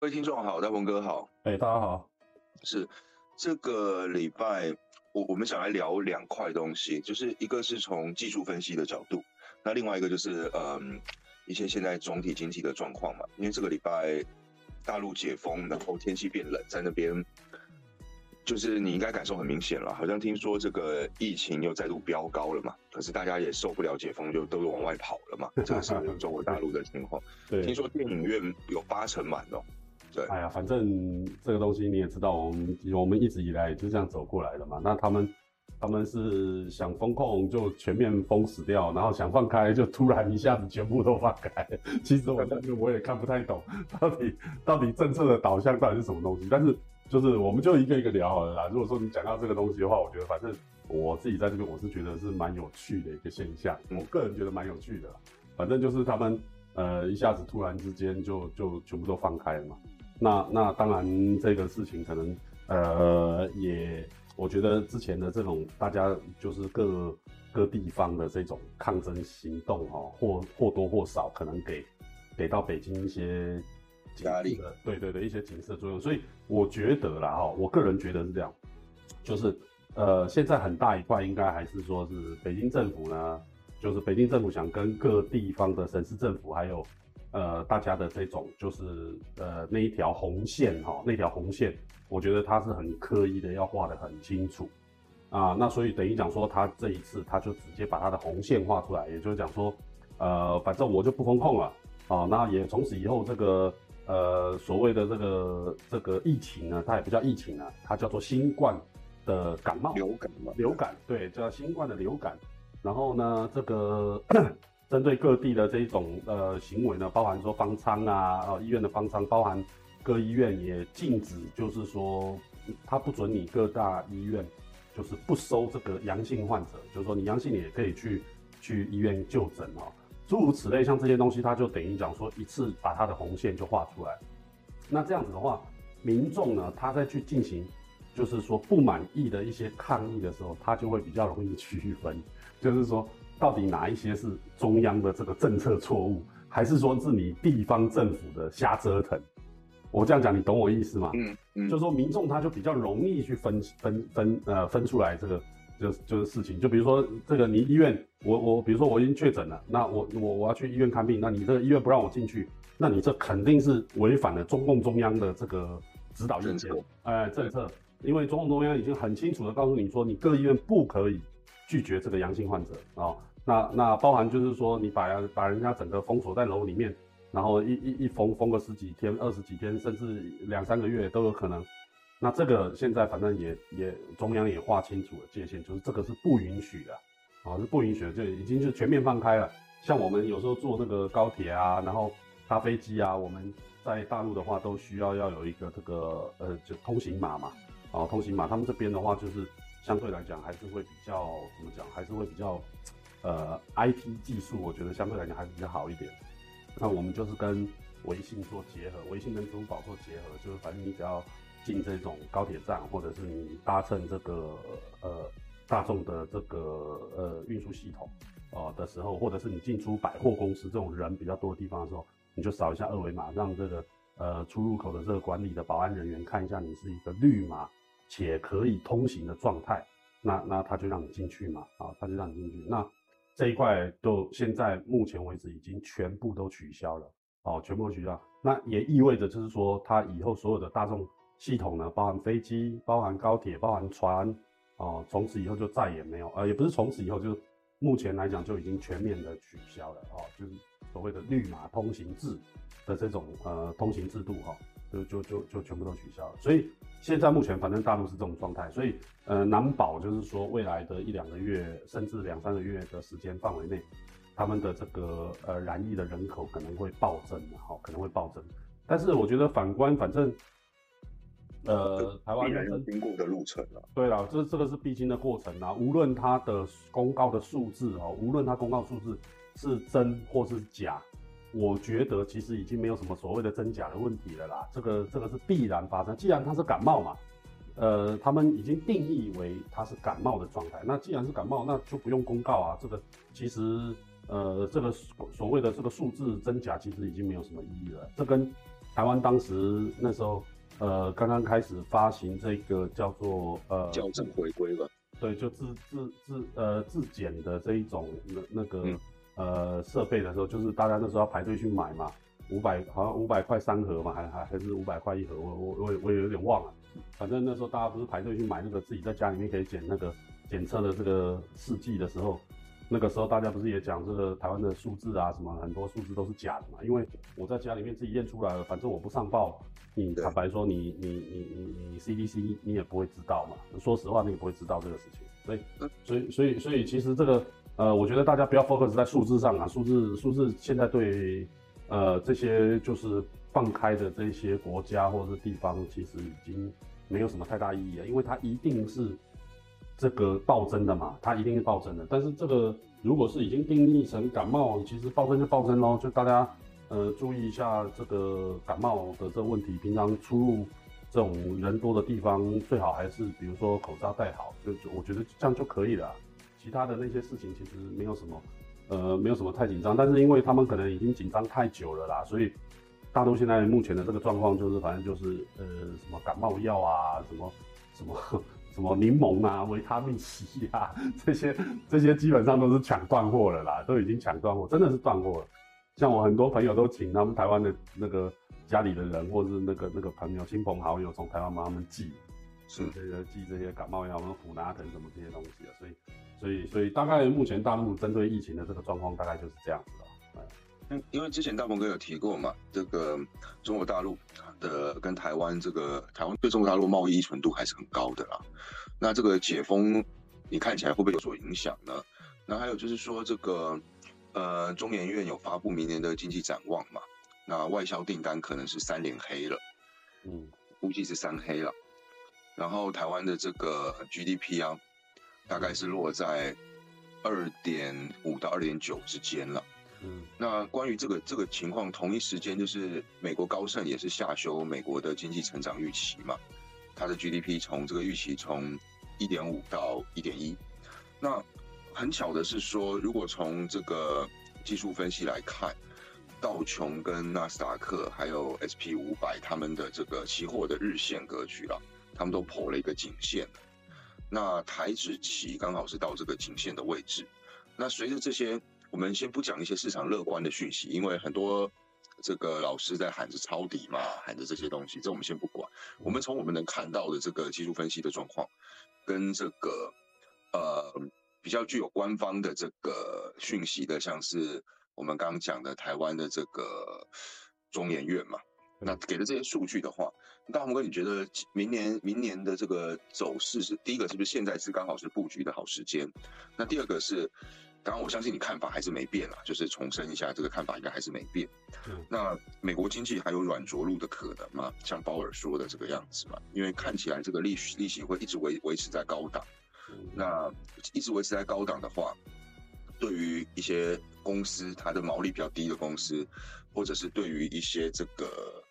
各位听众好，大鹏哥好，哎，大家好，是这个礼拜我我们想来聊两块东西，就是一个是从技术分析的角度，那另外一个就是嗯一些现在总体经济的状况嘛，因为这个礼拜大陆解封，然后天气变冷，在那边就是你应该感受很明显了，好像听说这个疫情又再度飙高了嘛，可是大家也受不了解封，就都往外跑了嘛，这个是中国大陆的情况。对，听说电影院有八成满哦。对，哎呀，反正这个东西你也知道，我们我们一直以来也就这样走过来的嘛。那他们他们是想封控就全面封死掉，然后想放开就突然一下子全部都放开。其实我那个我也看不太懂，到底到底政策的导向到底是什么东西。但是就是我们就一个一个聊好了啦。如果说你讲到这个东西的话，我觉得反正我自己在这边我是觉得是蛮有趣的一个现象，我个人觉得蛮有趣的。反正就是他们呃一下子突然之间就就全部都放开了嘛。那那当然，这个事情可能呃也，我觉得之前的这种大家就是各各地方的这种抗争行动哈，或或多或少可能给给到北京一些压力，对对对，一些警示作用。所以我觉得啦哈，我个人觉得是这样，就是呃现在很大一块应该还是说是北京政府呢，就是北京政府想跟各地方的省市政府还有。呃，大家的这种就是呃那一条红线哈，那条红线，我觉得他是很刻意的要画得很清楚啊。那所以等于讲说，他这一次他就直接把他的红线画出来，也就是讲说，呃，反正我就不风控了啊。那也从此以后这个呃所谓的这个这个疫情呢，它也不叫疫情了，它叫做新冠的感冒流感嘛，流感对，叫新冠的流感。然后呢，这个。针对各地的这一种呃行为呢，包含说方舱啊，呃医院的方舱，包含各医院也禁止，就是说他不准你各大医院就是不收这个阳性患者，就是说你阳性你也可以去去医院就诊哦，诸如此类，像这些东西，他就等于讲说一次把他的红线就画出来。那这样子的话，民众呢，他在去进行就是说不满意的一些抗议的时候，他就会比较容易 区分，就是说。到底哪一些是中央的这个政策错误，还是说是你地方政府的瞎折腾？我这样讲，你懂我意思吗？嗯嗯，就说民众他就比较容易去分分分呃分出来这个就就是事情。就比如说这个你医院，我我比如说我已经确诊了，那我我我要去医院看病，那你这个医院不让我进去，那你这肯定是违反了中共中央的这个指导意见，哎政策，因为中共中央已经很清楚的告诉你说，你各医院不可以拒绝这个阳性患者啊。那那包含就是说，你把把人家整个封锁在楼里面，然后一一一封封个十几天、二十几天，甚至两三个月都有可能。那这个现在反正也也中央也划清楚了界限，就是这个是不允许的，啊是不允许的，就已经是全面放开了。像我们有时候坐那个高铁啊，然后搭飞机啊，我们在大陆的话都需要要有一个这个呃就通行码嘛，啊通行码，他们这边的话就是相对来讲还是会比较怎么讲，还是会比较。呃，IT 技术我觉得相对来讲还是比较好一点。那我们就是跟微信做结合，微信跟支付宝做结合，就是反正你只要进这种高铁站，或者是你搭乘这个呃大众的这个呃运输系统啊的时候，或者是你进出百货公司这种人比较多的地方的时候，你就扫一下二维码，让这个呃出入口的这个管理的保安人员看一下你是一个绿码且可以通行的状态，那那他就让你进去嘛，啊，他就让你进去，那。这一块都现在目前为止已经全部都取消了，哦，全部取消。那也意味着就是说，它以后所有的大众系统呢，包含飞机、包含高铁、包含船，哦，从此以后就再也没有，呃，也不是从此以后，就是目前来讲就已经全面的取消了，哦，就是所谓的绿码通行制的这种呃通行制度，哈。就就就就全部都取消了，所以现在目前反正大陆是这种状态，所以呃难保就是说未来的一两个月甚至两三个月的时间范围内，他们的这个呃染疫的人口可能会暴增，哈，可能会暴增。但是我觉得反观反正，呃台湾人经过的路程了，对了，这这个是必经的过程啊，无论它的公告的数字哦，无论它公告数字是真或是假。我觉得其实已经没有什么所谓的真假的问题了啦，这个这个是必然发生。既然它是感冒嘛，呃，他们已经定义为它是感冒的状态。那既然是感冒，那就不用公告啊。这个其实呃，这个所谓的这个数字真假其实已经没有什么意义了。这跟台湾当时那时候呃刚刚开始发行这个叫做呃校正回归吧，对，就自自自呃自检的这一种那那个、嗯呃设备的时候，就是大家那时候要排队去买嘛，五百好像五百块三盒嘛，还还还是五百块一盒，我我我也我也有点忘了。反正那时候大家不是排队去买那个自己在家里面可以检那个检测的这个试剂的时候，那个时候大家不是也讲这个台湾的数字啊什么很多数字都是假的嘛？因为我在家里面自己验出来了，反正我不上报，你坦白说你你你你你 CDC 你也不会知道嘛。说实话，你也不会知道这个事情。所以嗯所以所以所以其实这个呃，我觉得大家不要 focus 在数字上啊，数字数字现在对呃这些就是放开的这些国家或者是地方，其实已经没有什么太大意义了，因为它一定是这个暴增的嘛，它一定是暴增的。但是这个如果是已经定义成感冒，其实暴增就暴增喽，就大家呃注意一下这个感冒的这个问题，平常出入这种人多的地方，最好还是比如说口罩戴好，就就我觉得这样就可以了。其他的那些事情其实没有什么，呃，没有什么太紧张。但是因为他们可能已经紧张太久了啦，所以大陆现在目前的这个状况就是，反正就是呃，什么感冒药啊，什么什么 什么柠檬啊、维他命 C 啊，这些这些基本上都是抢断货了啦，都已经抢断货，真的是断货了。像我很多朋友都请他们台湾的那个家里的人，或者是那个那个朋友、亲朋好友从台湾帮他们寄，是这个寄这些感冒药，什么普拿疼什么这些东西啊，所以所以所以大概目前大陆针对疫情的这个状况大概就是这样子了。嗯，因为之前大鹏哥有提过嘛，这个中国大陆的跟台湾这个台湾对中国大陆贸易依存度还是很高的啦。那这个解封，你看起来会不会有所影响呢？那还有就是说，这个呃，中研院有发布明年的经济展望嘛？那外销订单可能是三连黑了，嗯估计是三黑了。然后台湾的这个 GDP 啊，大概是落在二点五到二点九之间了。嗯那关于这个这个情况，同一时间就是美国高盛也是下修美国的经济成长预期嘛，它的 GDP 从这个预期从一点五到一点一。那很巧的是说，如果从这个技术分析来看，道琼跟纳斯达克还有 SP 五百他们的这个期货的日线格局啊，他们都破了一个颈线那台指期刚好是到这个颈线的位置。那随着这些，我们先不讲一些市场乐观的讯息，因为很多这个老师在喊着抄底嘛，喊着这些东西，这我们先不管。我们从我们能看到的这个技术分析的状况，跟这个呃比较具有官方的这个讯息的，像是我们刚刚讲的台湾的这个中研院嘛，那给的这些数据的话，大红哥，你觉得明年明年的这个走势是第一个是不是现在是刚好是布局的好时间？那第二个是，当然我相信你看法还是没变啦，就是重申一下这个看法应该还是没变。嗯那美国经济还有软着陆的可能吗？像鲍尔说的这个样子嘛，因为看起来这个利息利息会一直维维持在高档。嗯那一直维持在高档的话，对于一些公司它的毛利比较低的公司，或者是对于一些这个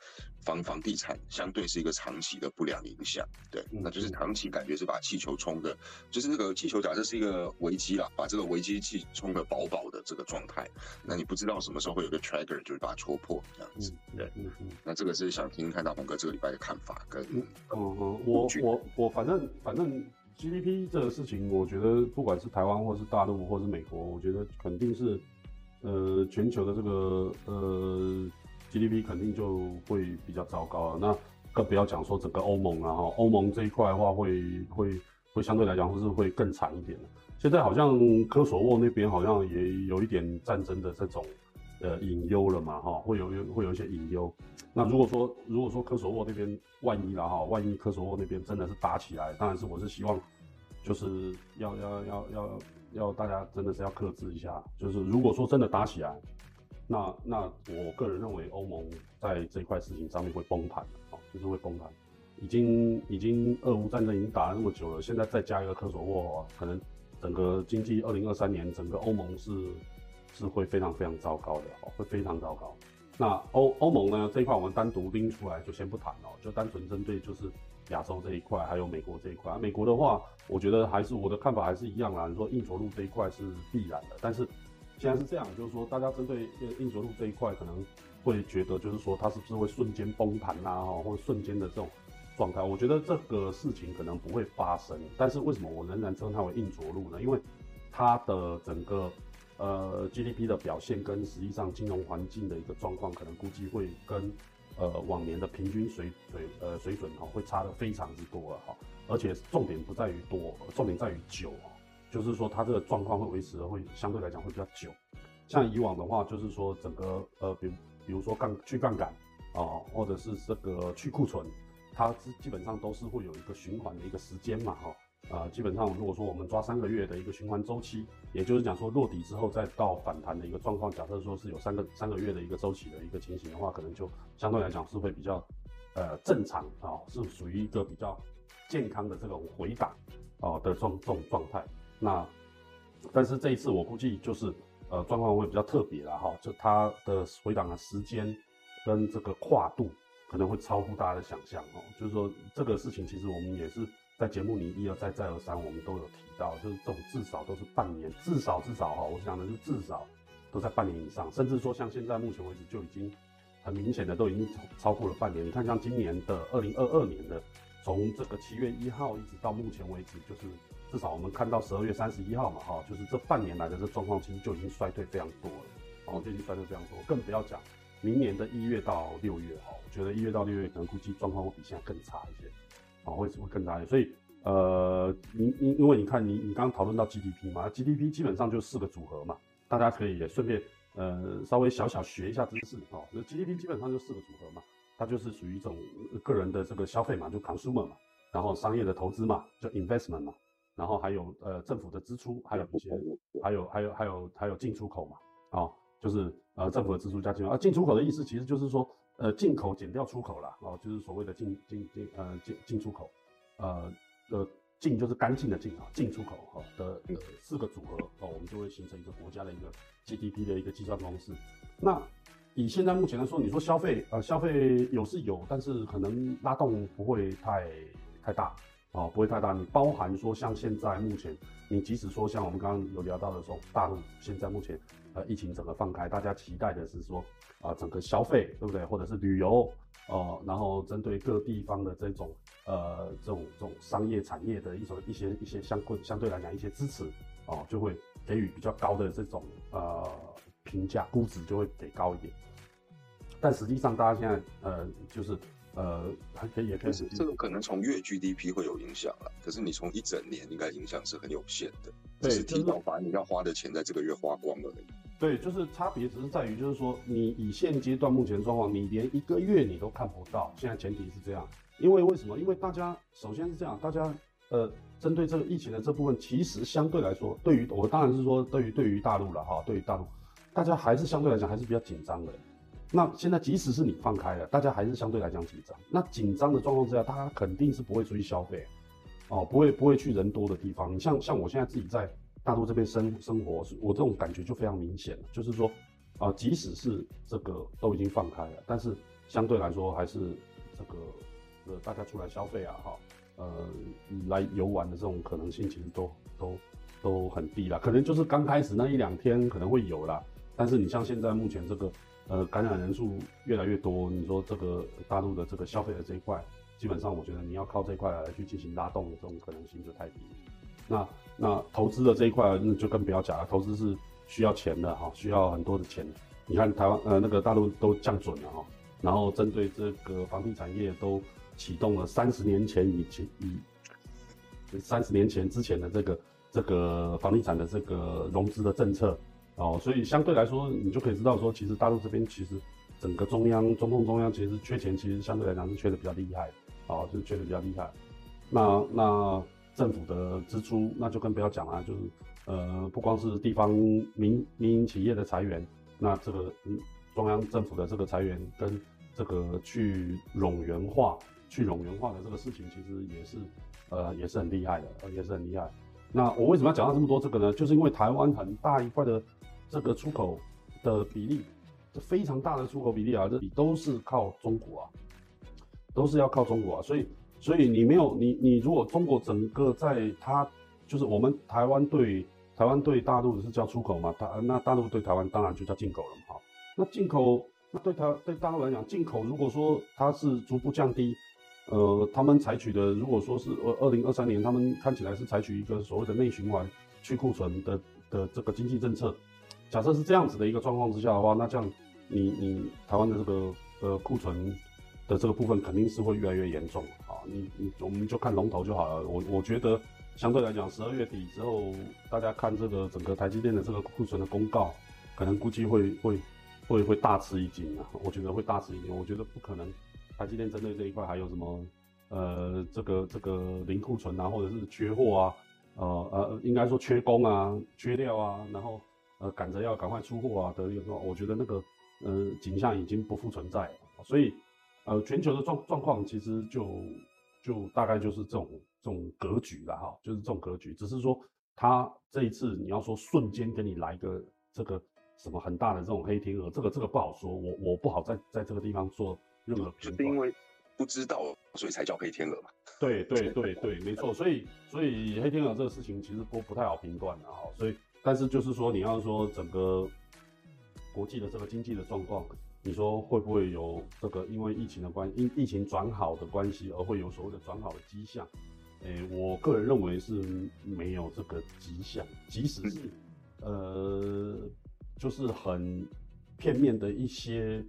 房房地产，相对是一个长期的不良影响。对，嗯那就是长期感觉是把气球冲的，就是那个气球假设是一个危机啦，把这个危机气冲的饱饱的这个状态，那你不知道什么时候会有个 trigger，就是把它戳破这样子。嗯对，嗯嗯。那这个是想听听看大鹏哥这个礼拜的看法跟嗯嗯，我我我反正反正 GDP 这个事情，我觉得不管是台湾或是大陆或是美国，我觉得肯定是呃全球的这个呃 GDP 肯定就会比较糟糕了。那更不要讲说整个欧盟啊，哈，欧盟这一块的话会会会相对来讲是会更惨一点。现在好像科索沃那边好像也有一点战争的这种呃隐忧了嘛，哈，会有会有一些隐忧。那如果说如果说科索沃那边万一了哈，万一科索沃那边真的是打起来，当然是我是希望，就是要要要要要大家真的是要克制一下，就是如果说真的打起来，那那我个人认为欧盟在这一块事情上面会崩盘哦，就是会崩盘。已经已经俄乌战争已经打了那么久了，现在再加一个科索沃，可能整个经济二零二三年整个欧盟是是会非常非常糟糕的哦，会非常糟糕。那欧欧盟呢这一块我们单独拎出来就先不谈哦，就单纯针对就是亚洲这一块，还有美国这一块。啊美国的话，我觉得还是我的看法还是一样啦。你说硬着陆这一块是必然的，但是现在是这样，就是说大家针对硬着陆这一块可能会觉得就是说它是不是会瞬间崩盘啊，或者瞬间的这种状态？我觉得这个事情可能不会发生。但是为什么我仍然称它为硬着陆呢？因为它的整个呃 GDP 的表现跟实际上金融环境的一个状况，可能估计会跟呃往年的平均水水呃水准哈会差的非常之多了哈。而且重点不在于多，重点在于久。就是说，它这个状况会维持的会相对来讲会比较久。像以往的话，就是说整个呃，比比如说杠去杠杆啊，或者是这个去库存，它是基本上都是会有一个循环的一个时间嘛，哈啊，基本上如果说我们抓三个月的一个循环周期，也就是讲说落底之后再到反弹的一个状况，假设说是有三个三个月的一个周期的一个情形的话，可能就相对来讲是会比较呃正常啊，是属于一个比较健康的这种回档啊的这种这种状态。那，但是这一次我估计就是，呃，状况会比较特别了哈，就它的回档的时间跟这个跨度可能会超乎大家的想象哦。就是说这个事情其实我们也是在节目里一而再再而三我们都有提到，就是这种至少都是半年，至少至少哈，我想的是至少都在半年以上，甚至说像现在目前为止就已经很明显的都已经超过了半年。你看像今年的二零二二年的，从这个七月一号一直到目前为止就是。至少我们看到十二月三十一号嘛，哈，就是这半年来的这状况，其实就已经衰退非常多了，哦，就已经衰退非常多，更不要讲明年的一月到六月，哈，我觉得一月到六月可能估计状况会比现在更差一些，哦，会会更差一些。所以，呃，因因因为你看你你刚刚讨论到 GDP 嘛，GDP 基本上就四个组合嘛，大家可以也顺便呃稍微小小学一下知识，哦，那 GDP 基本上就四个组合嘛，它就是属于一种个人的这个消费嘛，就 consumer 嘛，然后商业的投资嘛，就 investment 嘛。然后还有呃政府的支出，还有一些，还有还有还有还有进出口嘛，啊，就是呃政府的支出加进口，啊进出口的意思其实就是说呃进口减掉出口了，哦，就是所谓的进进进呃进进出口，呃呃进就是干净的进啊，进出口哈的四个组合哦，我们就会形成一个国家的一个 GDP 的一个计算公式。那以现在目前来说，你说消费呃消费有是有，但是可能拉动不会太太大。哦，不会太大。你包含说像现在目前，你即使说像我们刚刚有聊到的说，大陆现在目前呃疫情整个放开，大家期待的是说啊整个消费对不对，或者是旅游哦，然后针对各地方的这种呃这种这种商业产业的一种一些一些相关相对来讲一些支持哦，就会给予比较高的这种呃评价，估值就会给高一点。但实际上大家现在呃就是。呃，还可以，也可以。这个可能从月 GDP 会有影响了，可是你从一整年应该影响是很有限的。对，是提早把你要花的钱在这个月花光了。对，就是差别只是在于，就是说你以现阶段目前状况，你连一个月你都看不到。现在前提是这样，因为为什么？因为大家首先是这样，大家呃，针对这个疫情的这部分，其实相对来说，对于我当然是说，对于对于大陆了哈，对于大陆，大家还是相对来讲还是比较紧张的。那现在即使是你放开了，大家还是相对来讲紧张。那紧张的状况之下，大家肯定是不会出去消费，哦，不会不会去人多的地方。你像像我现在自己在大陆这边生生活，我这种感觉就非常明显了。就是说，啊，即使是这个都已经放开了，但是相对来说还是这个呃大家出来消费啊，哈，呃来游玩的这种可能性其实都都都很低了。可能就是刚开始那一两天可能会有啦，但是你像现在目前这个。呃，感染人数越来越多，你说这个大陆的这个消费的这一块，基本上我觉得你要靠这一块来去进行拉动的，这种可能性就太低。那那投资的这一块，那就更不要讲了，投资是需要钱的哈，需要很多的钱。你看台湾呃那个大陆都降准了哈，然后针对这个房地产业都启动了三十年前以前以三十年前之前的这个这个房地产的这个融资的政策。哦，所以相对来说，你就可以知道说，其实大陆这边其实整个中央、中共中央其实缺钱，其实相对来讲是缺的比较厉害，哦，就是缺的比较厉害。那那政府的支出，那就更不要讲了，就是呃，不光是地方民民营企业的裁员，那这个中央政府的这个裁员跟这个去冗员化、去冗员化的这个事情，其实也是呃也是很厉害的，也是很厉害。那我为什么要讲到这么多这个呢？就是因为台湾很大一块的。这个出口的比例，这非常大的出口比例啊，这都是靠中国啊，都是要靠中国啊，所以，所以你没有你你如果中国整个在它就是我们台湾对台湾对大陆是叫出口嘛，大那大陆对台湾当然就叫进口了嘛，哈，那进口那对他对大陆来讲，进口如果说它是逐步降低，呃，他们采取的如果说是二二零二三年，他们看起来是采取一个所谓的内循环去库存的的这个经济政策。假设是这样子的一个状况之下的话，那这样你你台湾的这个呃库存的这个部分肯定是会越来越严重啊。你你我们就看龙头就好了。我我觉得相对来讲，十二月底之后，大家看这个整个台积电的这个库存的公告，可能估计会会。会会大吃一惊啊！我觉得会大吃一惊。我觉得不可能，台积电针对这一块还有什么呃，这个这个零库存啊，或者是缺货啊，呃呃，应该说缺工啊、缺料啊，然后呃赶着要赶快出货啊的一个，我觉得那个呃景象已经不复存在了。所以呃，全球的状状况其实就就大概就是这种这种格局了哈，就是这种格局。只是说它这一次你要说瞬间给你来个这个。什么很大的这种黑天鹅，这个这个不好说，我我不好在在这个地方做任何评论。因为不知道，所以才叫黑天鹅嘛。对对对对，没错。所以所以黑天鹅这个事情其实不不太好评断的哈。所以但是就是说，你要说整个国际的这个经济的状况，你说会不会有这个因为疫情的关因疫情转好的关系而会有所谓的转好的迹象？诶，我个人认为是没有这个迹象，即使是呃。就是很片面的一些，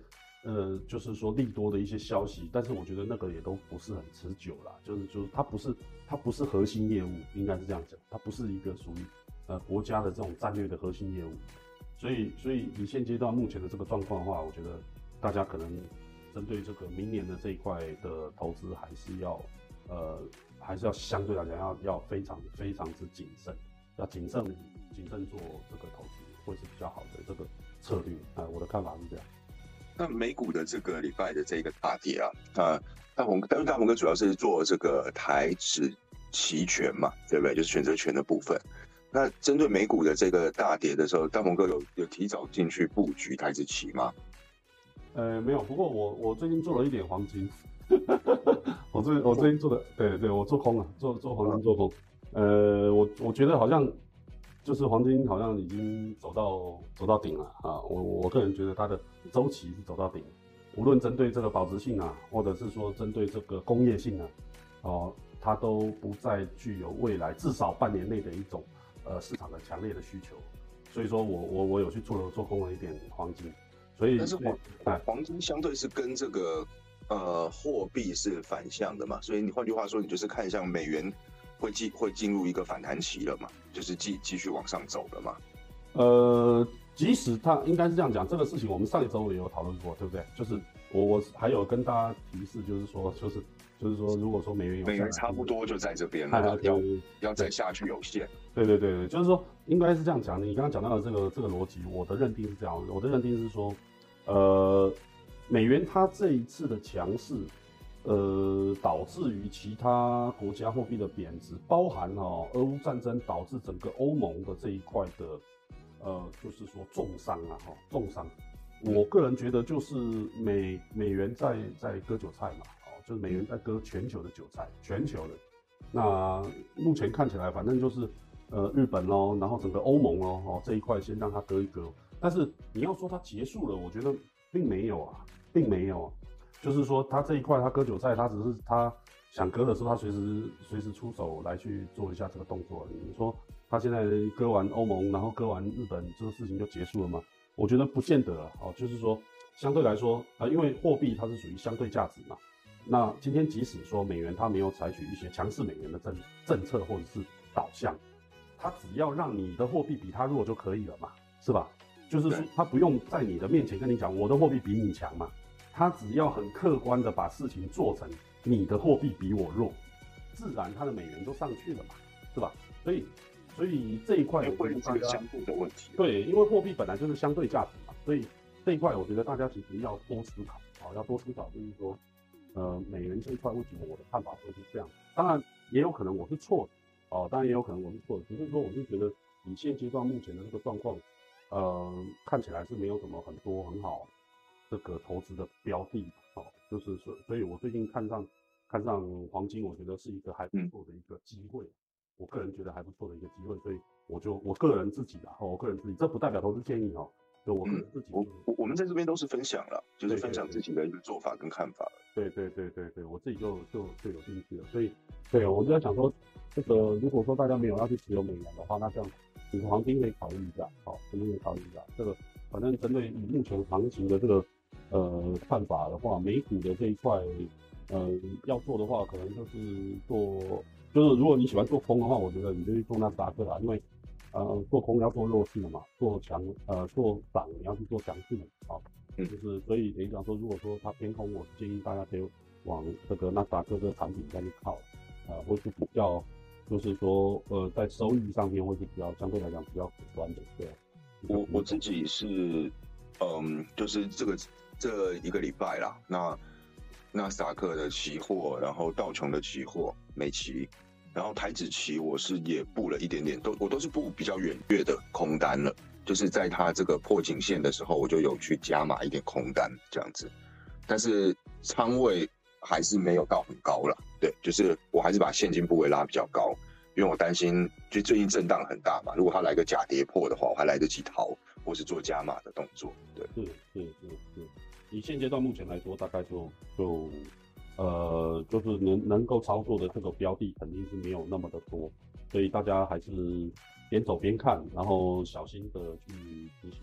呃，就是说利多的一些消息，但是我觉得那个也都不是很持久啦。就是就是它不是它不是核心业务，应该是这样讲，它不是一个属于呃国家的这种战略的核心业务。所以所以以现阶段目前的这个状况的话，我觉得大家可能针对这个明年的这一块的投资还是要呃还是要相对来讲要要非常非常之谨慎，要谨慎谨慎做这个投资。会是比较好的这个策略啊，我的看法是这样。那美股的这个礼拜的这个大跌啊，啊，大鹏，但是大鹏哥主要是做这个台指期权嘛，对不对？就是选择权的部分。那针对美股的这个大跌的时候，大鹏哥有有提早进去布局台指期吗？呃，没有。不过我我最近做了一点黄金，我最我最近做的，对对，我做空了，做做黄金做空。呃，我我觉得好像。就是黄金好像已经走到走到顶了啊！我我个人觉得它的周期是走到顶，无论针对这个保值性啊，或者是说针对这个工业性啊，哦，它都不再具有未来至少半年内的一种呃市场的强烈的需求。所以说我我我有去做了做空了一点黄金，所以但是黄黄金相对是跟这个呃货币是反向的嘛，所以你换句话说，你就是看向美元。会进会进入一个反弹期了嘛？就是继继续往上走了嘛？呃，即使它应该是这样讲，这个事情我们上一周也有讨论过，对不对？就是我我还有跟大家提示，就是说，就是就是说，如果说美元有美元差不多就在这边了，要要再下去有限。对对对对，就是说应该是这样讲。你刚刚讲到的这个这个逻辑，我的认定是这样，我的认定是说，呃，美元它这一次的强势。呃，导致于其他国家货币的贬值，包含哈俄乌战争导致整个欧盟的这一块的，呃，就是说重伤啊哈，重伤。我个人觉得就是美美元在在割韭菜嘛，哦，就是美元在割全球的韭菜，全球的。那目前看起来，反正就是呃日本咯，然后整个欧盟咯，哦这一块先让它割一割。但是你要说它结束了，我觉得并没有啊，并没有啊。就是说，他这一块他割韭菜，他只是他想割的时候，他随时随时出手来去做一下这个动作。你说他现在割完欧盟，然后割完日本，这个事情就结束了吗？我觉得不见得哦。就是说，相对来说啊，因为货币它是属于相对价值嘛。那今天即使说美元它没有采取一些强势美元的政政策或者是导向，它只要让你的货币比它弱就可以了嘛，是吧？就是说，他不用在你的面前跟你讲我的货币比你强嘛。它只要很客观的把事情做成，你的货币比我弱，自然它的美元就上去了嘛，是吧？所以，所以这一块会是一个相互的问题。对，因为货币本来就是相对价值嘛，所以这一块我觉得大家其实要多思考，啊，要多思考，就是说，呃，美元这一块为什么我的看法会是这样？当然也有可能我是错的，哦，当然也有可能我是错的，只是说我是觉得以现阶段目前的这个状况，呃，看起来是没有什么很多很好。这个投资的标的，哦，就是所，所以我最近看上看上黄金，我觉得是一个还不错的一个机会。我个人觉得还不错的一个机会，所以我就我个人自己的，哦，我个人自己，这不代表投资建议哦，就我们自己，我我我们在这边都是分享了，就是分享自己的一个做法跟看法。对对对对对，我自己就就就有兴趣了，所以对，我就在想说，这个如果说大家没有要去持有美元的话，那这样，你黄金可以考虑一下，好，肯定可以考虑一下。这个反正针对目前行情的这个呃看法的话，美股的这一块，呃，要做的话，可能就是做，就是如果你喜欢做空的话，我觉得你就去做纳斯达克啦，因为。呃，做空要做弱势的嘛，做强呃做涨你要去做强势的，好，就是所以等于讲说，如果说它偏空，我是建议大家可以往这个纳斯达克这个产品再去靠，呃，会是比较，就是说呃在收益上面会是比较相对来讲比较可观的，对。我我自己是，嗯，就是这个这一个礼拜啦，那纳斯达克的期货，然后道琼的期货，美期。然后台子期我是也布了一点点，都我都是布比较远月的空单了，就是在它这个破颈线的时候，我就有去加码一点空单这样子，但是仓位还是没有到很高了，对，就是我还是把现金部位拉比较高，因为我担心就最近震荡很大嘛，如果它来个假跌破的话，我还来得及逃或是做加码的动作，对，是是是是，以现阶段目前来说，大概就就。呃，就是能能够操作的这个标的肯定是没有那么的多，所以大家还是边走边看，然后小心的去进行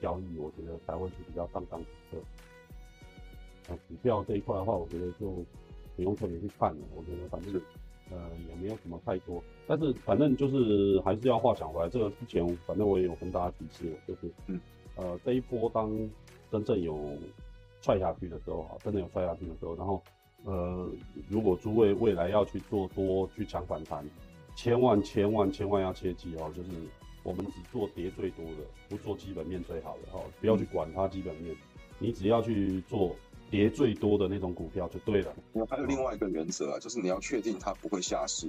交易，我觉得才会是比较上当的。那股票这一块的话，我觉得就不用特别去看了，我觉得反正呃也没有什么太多，但是反正就是还是要话讲回来，这个之前反正我也有跟大家提示，就是嗯呃这一波当真正有踹下去的时候啊，真的有踹下去的时候，然后。呃，如果诸位未来要去做多去抢反弹，千万千万千万要切记哦，就是我们只做跌最多的，不做基本面最好的哈，不要去管它基本面，你只要去做跌最多的那种股票就对了。还有另外一个原则啊，就是你要确定它不会下市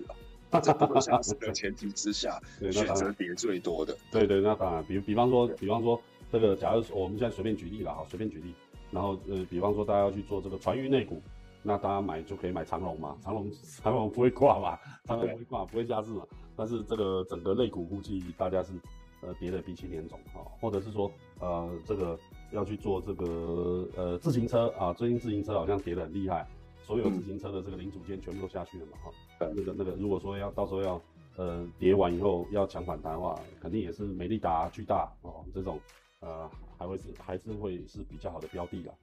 啊，在不会下市的前提之下，选择跌最多的。对对，那当然，比比方说，比方说这个，假如我们现在随便举例了哈，随便举例，然后呃，比方说大家要去做这个船运内股。那大家买就可以买长龙嘛，长龙长龙不会挂嘛，长龙不会挂，不会下市嘛。但是这个整个肋骨估计大家是呃跌的鼻青脸肿哈，或者是说呃这个要去做这个呃自行车啊，最近自行车好像跌得很厉害，所有自行车的这个零组件全部都下去了嘛哈。那个那个如果说要到时候要呃跌完以后要抢反弹的话，肯定也是美利达、巨大哦这种呃还会是还是会是比较好的标的啦，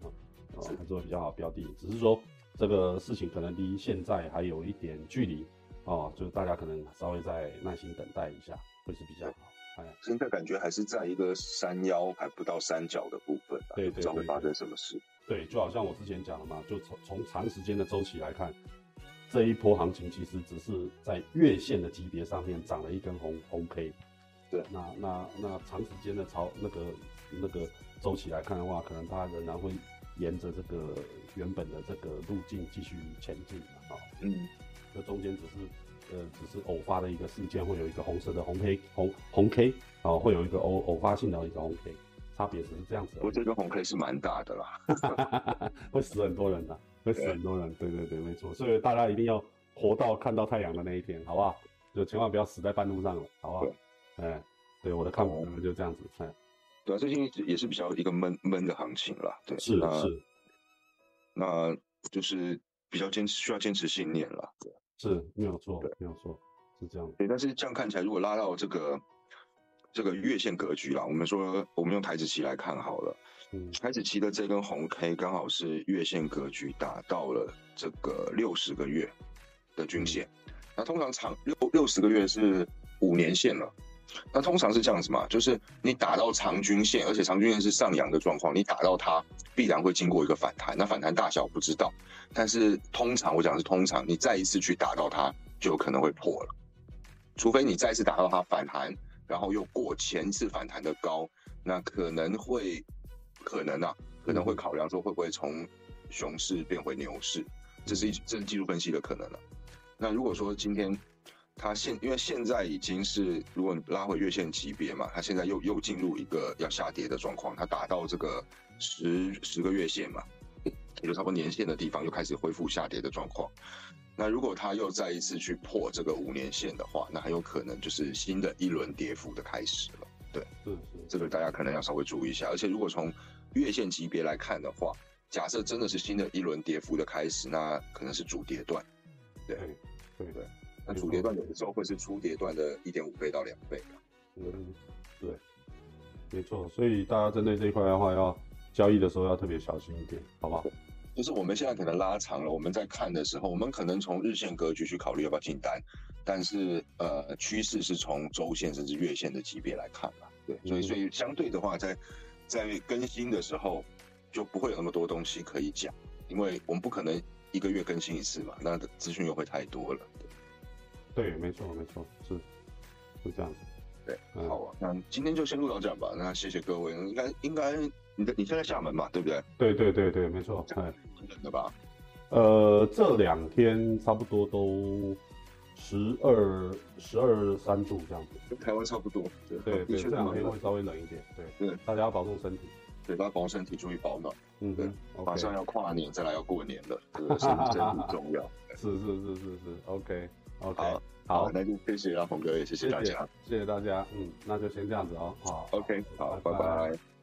啊，还是会比较好的标的，只是说。这个事情可能离现在还有一点距离哦，就是大家可能稍微再耐心等待一下，会是比较好。哎，现在感觉还是在一个山腰还不到山脚的部分，对对对，不知道会发生什么事。对，就好像我之前讲了嘛，就从从长时间的周期来看，这一波行情其实只是在月线的级别上面涨了一根红红 K。对，那那那长时间的超那个那个周期来看的话，可能它仍然会沿着这个。原本的这个路径继续前进啊，嗯，这中间只是呃只是偶发的一个事件，会有一个红色的红 K 红红 K 啊，会有一个偶偶发性的一个红 K，差别只是这样子。我这个红 K 是蛮大的啦，会死很多人的，会死很多人。对对对，没错。所以大家一定要活到看到太阳的那一天，好不好？就千万不要死在半路上了，好不好？哎，对我的看法就这样子。哎，对啊，最近也是比较一个闷闷的行情了，对，是是。那就是比较坚持，需要坚持信念了。对，是没有错，没有错，是这样。对，但是这样看起来，如果拉到这个这个月线格局啦，我们说我们用台子棋来看好了。嗯，台子棋的这根红 K 刚好是月线格局达到了这个六十个月的均线。那通常长六六十个月是五年线了。那通常是这样子嘛，就是你打到长均线，而且长均线是上扬的状况，你打到它必然会经过一个反弹。那反弹大小不知道，但是通常我讲是通常，你再一次去打到它，就有可能会破了。除非你再次打到它反弹，然后又过前次反弹的高，那可能会可能啊，可能会考量说会不会从熊市变回牛市，这是一这是技术分析的可能了。那如果说今天。它现因为现在已经是，如果你拉回月线级别嘛，它现在又又进入一个要下跌的状况，它打到这个十十个月线嘛，也就差不多年线的地方又开始恢复下跌的状况。那如果它又再一次去破这个五年线的话，那很有可能就是新的一轮跌幅的开始了。对，是是，这个大家可能要稍微注意一下。而且如果从月线级别来看的话，假设真的是新的一轮跌幅的开始，那可能是主跌段。对对对，那主跌段有的时候会是初跌段的一点五倍到两倍。嗯，对，没错。所以大家针对这一块的话，要交易的时候要特别小心一点，好不好？就是我们现在可能拉长了，我们在看的时候，我们可能从日线格局去考虑要不要进单，但是呃，趋势是从周线甚至月线的级别来看嘛。对，所以所以相对的话，在在更新的时候就不会有那么多东西可以讲，因为我们不可能一个月更新一次嘛，那资讯又会太多了。对，没错没错，是是这样子。对，好啊，那今天就先录到这样吧。那谢谢各位，应该应该你的你现在厦门嘛，对不对？对对对对，没错。哎，冷的吧？呃，这两天差不多都十二十二三度这样子，跟台湾差不多。对对对，这两天会稍微冷一点。对对，大家要保重身体。对，大家保重身体，注意保暖。嗯，对。马上要跨年，再来要过年了，这个身体很重要。是是是是是，OK OK。好，好，那就谢谢阿鹏哥，也谢谢大家，谢谢大家。嗯，那就先这样子哦。好，OK，好，拜拜。